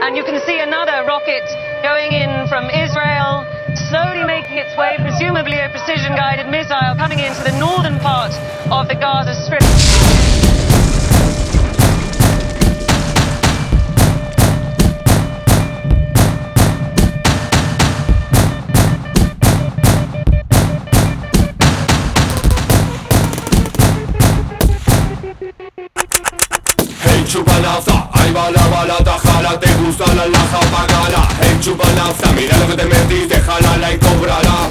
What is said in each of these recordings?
And you can see another rocket going in from Israel, slowly making its way, presumably a precision guided missile, coming into the northern part of the Gaza Strip. Hey chupa nafta, ahí va la bala, tajala, te gusta la laja, pagala Hey chupa nafta, mira lo que te metiste, jalala y cóbrala.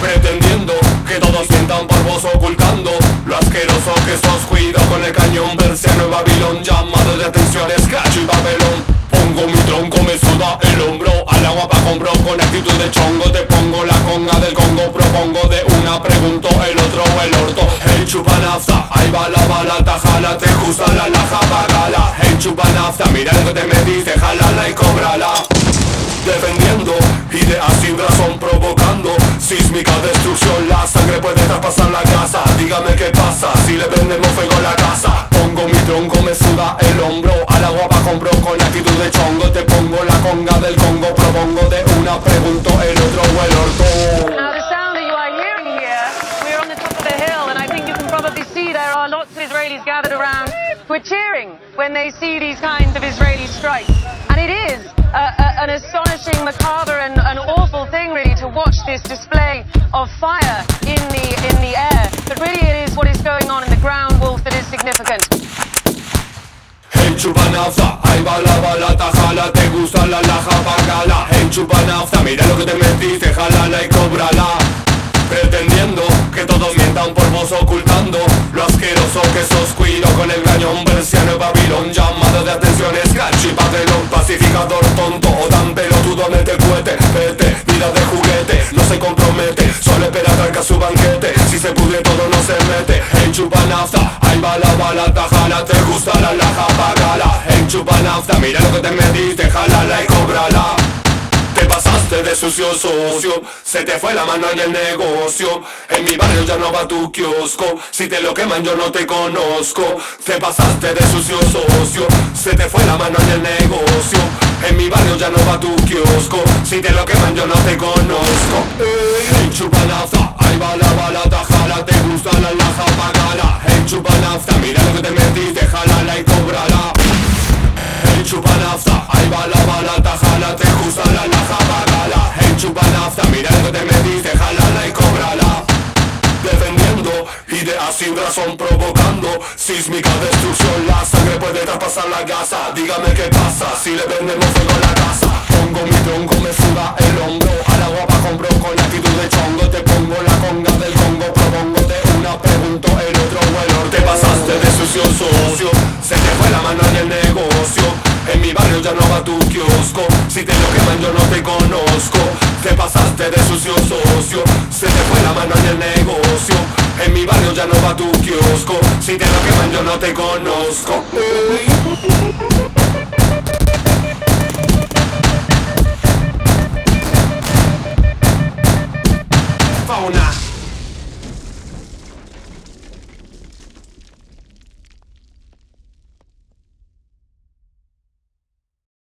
Pretendiendo que todos sientan por vos ocultando Lo asqueroso que sos, cuido con el cañón Berciano y Babilón, llamado de atención, escacho y papelón. Pongo mi tronco, me suda el hombro Al agua pa' compro con actitud de chongo. Te pongo la conga del Congo Propongo de una, pregunto nafta, ahí va la bala, tajala Te gusta la laja, pagala Hey chupa nafta, mira lo que te metiste Jalala y cóbrala. Defendiendo ideas sin razón provocando Sísmica destrucción, la sangre puede traspasar la casa. Dígame qué pasa si le prendemos fuego a la casa. Pongo mi tronco, me suda el hombro. Al agua pa' compro con actitud de chongo. Te pongo la conga del Congo Propongo de una, pregunto el Israelis gathered around who are cheering when they see these kinds of Israeli strikes. And it is an astonishing, macabre, and an awful thing, really, to watch this display of fire in the in the air. But really, it is what is going on in the ground, Wolf, that is significant. Lo asqueroso que sos, cuido con el cañón Berciano y Babilón, llamado de atención y papelón, pacificador tonto O tan pelotudo, mete cuete, vete Vida de juguete, no se compromete Solo espera tranca su banquete Si se pudre todo no se mete Hey chupa nafta, ahí va la bala, tajala Te gusta la laja, pagala Hey chupa nafta, mira lo que te metiste Jalala y cóbrala te pasaste de sucio socio, se te fue la mano en el negocio. En mi barrio ya no va tu kiosco, si te lo queman yo no te conozco. Te pasaste de sucio socio, se te fue la mano en el negocio. En mi barrio ya no va tu kiosco, si te lo queman yo no te conozco. Nafta, mira lo que te metiste, jalala y cóbrala Defendiendo ideas sin razón provocando Sísmica destrucción, la sangre puede traspasar la gasa. Dígame qué pasa si le prendemos fuego a la casa. Pongo mi tronco, me suda el hombro. Al agua pa' compro con actitud de chongo. Te pongo la conga del Congo Propongo de una, pregunto el otro o el orto Te pasaste de sucio socio. Se te fue la mano en el negocio. En mi barrio ya no va tu kiosco. Si te lo queman yo no te conozco mano en el negocio. En mi barrio ya no va tu kiosco. Si te lo queman yo no te conozco